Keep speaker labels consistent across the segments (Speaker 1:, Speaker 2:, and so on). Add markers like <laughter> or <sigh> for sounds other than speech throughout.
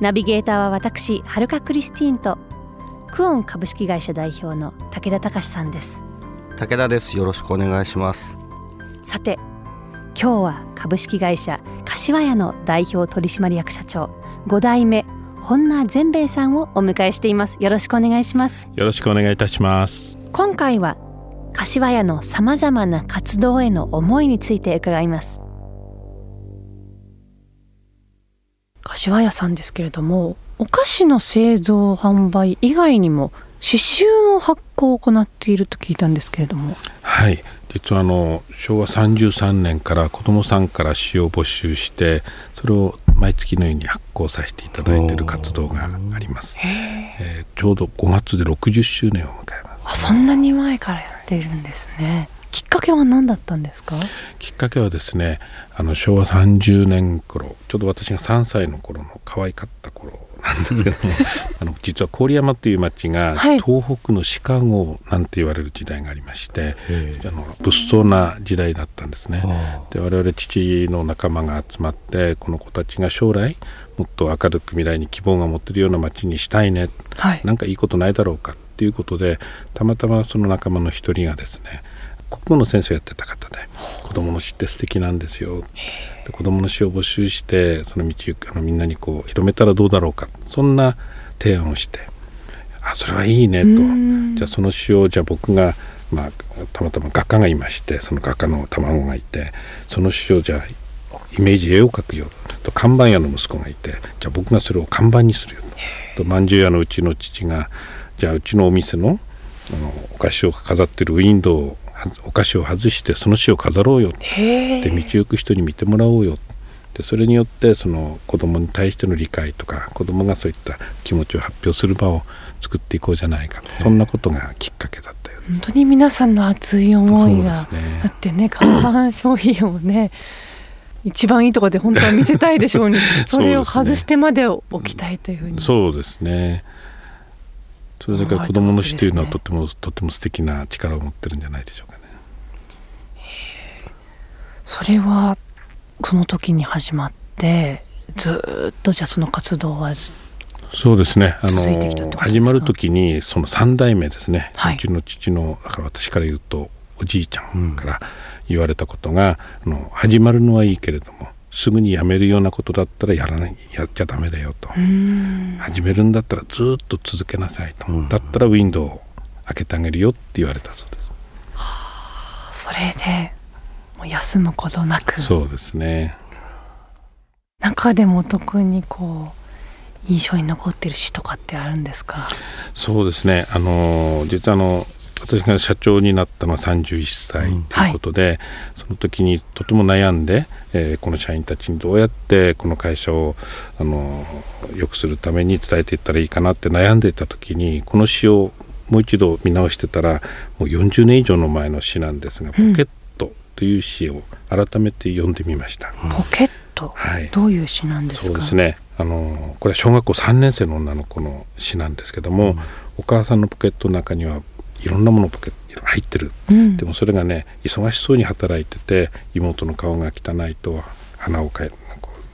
Speaker 1: ナビゲーターは私はるかクリスティーンとクオン株式会社代表の武田隆さんです。
Speaker 2: 武田です。よろしくお願いします。
Speaker 1: さて今日は株式会社柏屋の代表取締役社長5代目本名善兵衛さんをお迎えしています。よろしくお願いします。
Speaker 3: よろしくお願いいたします。
Speaker 1: 今回は柏屋のさまざまな活動への思いについて伺います柏屋さんですけれどもお菓子の製造販売以外にも刺繍の発行を行っていると聞いたんですけれども。
Speaker 3: はい。実はあの昭和33年から子どもさんから詩を募集してそれを毎月のように発行させていただいている活動があります、え。ー、ちょうど5月で60周年を迎えます。
Speaker 1: あそんなに前からやっているんですねきっかけは何だったんですか？
Speaker 3: きっかけはですねあの昭和30年頃ちょうど私が3歳の頃の可愛かった頃なんですけども <laughs> あの実は郡山という町が、東北のシカゴなんて言われる時代がありましてあの物騒な時代だったんですね。で我々父の仲間が集まってこの子たちが将来もっと明るく未来に希望が持てるような町にしたいね、はい、なんかいいことないだろうかっていうことでたまたまその仲間の一人がですね国語の先生をやってた方で子供の詩って素敵なんですよ。で子供の詩を募集してその道あのみんなにこう広めたらどうだろうか。そんな提案をしてあそれはいいねと。じゃあその詩をじゃあ僕がまあ、たまたま画家がいましてその画家の卵がいてその詩をじゃあイメージ絵を描くよと。看板屋の息子がいてじゃあ僕がそれを看板にするよと。まんじゅう屋のうちの父がじゃあうちのお店のあのお菓子を飾ってるウィンドウをお菓子を外してその詩を飾ろうよで道行く人に見てもらおうよでそれによってその子供に対しての理解とか子供がそういった気持ちを発表する場を作っていこうじゃないか。そんなことがきっかけだったよ
Speaker 1: 本当に皆さんの熱い思いがあってね看板商品をね <laughs> 一番いいところで本当は見せたいでしょうに <laughs> それを外してまで置きたいというふうに。
Speaker 3: そうですね。それだけ子どもの死というのはとても、とても素敵な力を持ってるんじゃないでしょうか。ね。
Speaker 1: それはその時に始まってずっとじゃあその活動は
Speaker 3: そうですね。あの始まる時にその3代目ですね、はい、うちの父のだから私から言うとおじいちゃんから言われたことが、うん、あの始まるのはいいけれどもすぐにやめるようなことだったらやらないやっちゃダメだよと。始めるんだったらずっと続けなさいと。だったらウィンドウを開けてあげるよって言われたそうです。
Speaker 1: はあ、それでもう休むことなく。
Speaker 3: そうですね。
Speaker 1: 中でも特にこう印象に残ってる詩とかってあるんですか？
Speaker 3: そうですね。あの実はあの私が社長になったのは31歳ということで、うんはい、その時にとても悩んで、えー、この社員たちにどうやってこの会社をあの良くするために伝えていったらいいかなって悩んでいた時にこの詩をもう一度見直してたらもう40年以上の前の詩なんですが「ポケット」という詩を改めて読んでみました。
Speaker 1: ポケット、はい、どういう詩なんです
Speaker 3: か？そうですね。あのこれは小学校3年生の女の子の詩なんですけども、うん、お母さんのポケットの中にはいろんなものポケット入ってる、うん、でもそれがね忙しそうに働いてて妹の顔が汚いと鼻をかえ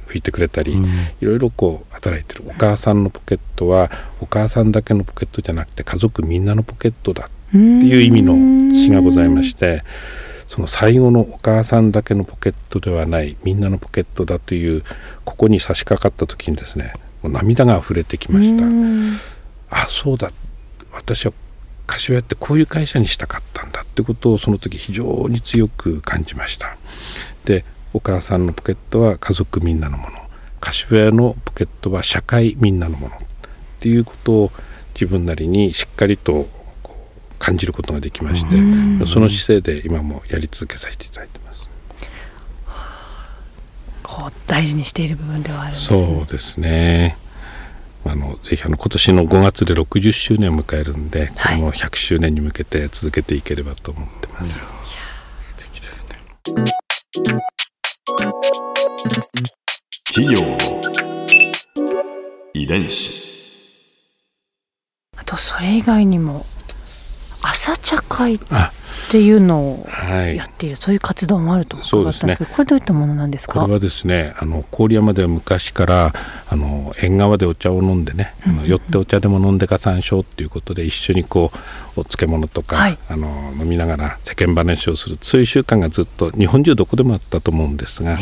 Speaker 3: 拭いてくれたり、うん、いろいろこう働いてる。お母さんのポケットはお母さんだけのポケットじゃなくて家族みんなのポケットだっていう意味の詩がございましてその最後のお母さんだけのポケットではないみんなのポケットだというここに差し掛かった時にですねもう涙が溢れてきました。あそうだ。私は柏屋ってこういう会社にしたかったんだってことをその時非常に強く感じました。でお母さんのポケットは家族みんなのもの。柏屋のポケットは社会みんなのものっていうことを自分なりにしっかりと感じることができましてその姿勢で今もやり続けさせていただいてます。
Speaker 1: こう大事にしている部分ではあるんです
Speaker 3: ね。そうですね。あのぜひあの今年の5月で60周年を迎えるんで、この100周年に向けて続けていければと思ってます。
Speaker 2: 素敵ですね。
Speaker 4: 企業の遺伝子。
Speaker 1: あとそれ以外にも朝茶会っていうのをやっている、はい、そういう活動もあると伺ったんですけど、ね、これどういったものなんですか？
Speaker 3: これはですねあの郡山では昔からあの縁側でお茶を飲んでね、うんうん、寄ってお茶でも飲んでか参照っていうことで一緒にこうお漬物とか、はい、あの飲みながら世間話をするそういう習慣がずっと日本中どこでもあったと思うんですが、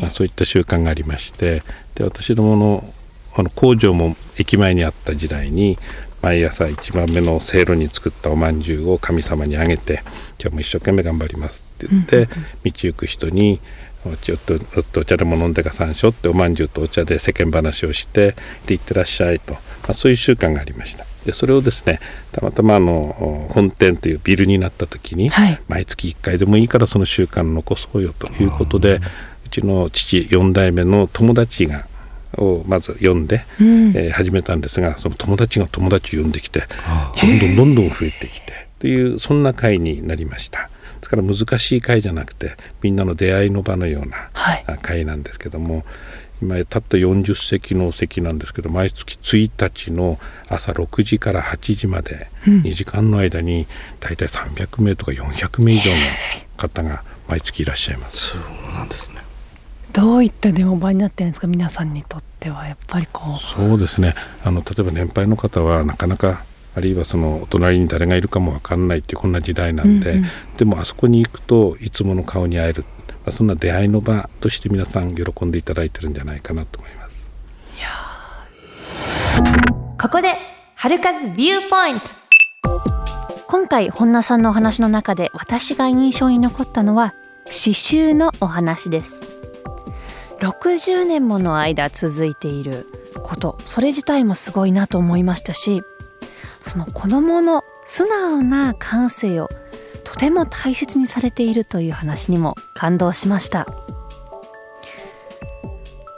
Speaker 3: まあ、そういった習慣がありましてで私どものあの工場も駅前にあった時代に毎朝一番目のせいろに作ったおまんじゅうを神様にあげて今日も一生懸命頑張りますって言って、道行く人にちょっとお茶でも飲んでか山椒っておまんじゅうとお茶で世間話をしてで行ってらっしゃいと、まあ、そういう習慣がありました。でそれをですねたまたまあの本店というビルになった時に、はい、毎月1回でもいいからその習慣残そうよということでうちの父4代目の友達がをまず読んで、うん、えー、始めたんですがその友達が友達を呼んできてどんどんどんどん増えてきてというそんな会になりました。ですから難しい会じゃなくてみんなの出会いの場のような会なんですけども、はい、今たった40席の席なんですけど毎月1日の朝6時から8時まで2時間の間に大体300名とか400名以上の方が毎月いらっしゃいます。
Speaker 2: そうなんですね
Speaker 1: どういったデモ場になってるんですか？皆さんにとってはやっぱりこう。
Speaker 3: そうですね。あの例えば年配の方はなかなかあるいはそのお隣に誰がいるかも分かんないっていうこんな時代なんで、うんうん、でもあそこに行くといつもの顔に会える、まあ、そんな出会いの場として皆さん喜んでいただいてるんじゃないかなと思います。
Speaker 1: ここで春風ビューポイント。今回本田さんのお話の中で私が印象に残ったのは刺繍のお話です60年もの間続いていることそれ自体もすごいなと思いましたしその子どもの素直な感性をとても大切にされているという話にも感動しました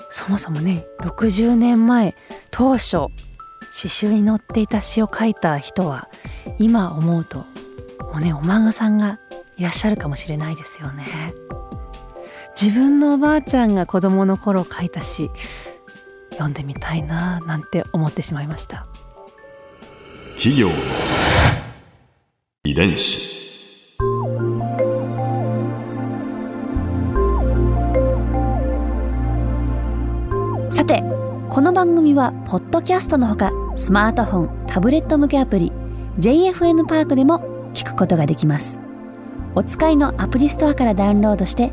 Speaker 1: そもそもね60年前当初刺繍に載っていた詩を書いた人は今思うともうねお孫さんがいらっしゃるかもしれないですよね。自分のおばあちゃんが子供の頃書いた詩読んでみたいななんて思ってしまいました。
Speaker 4: 企業の遺伝子。
Speaker 1: さてこの番組はポッドキャストのほかスマートフォンタブレット向けアプリ JFN パークでも聞くことができます。お使いのアプリストアからダウンロードして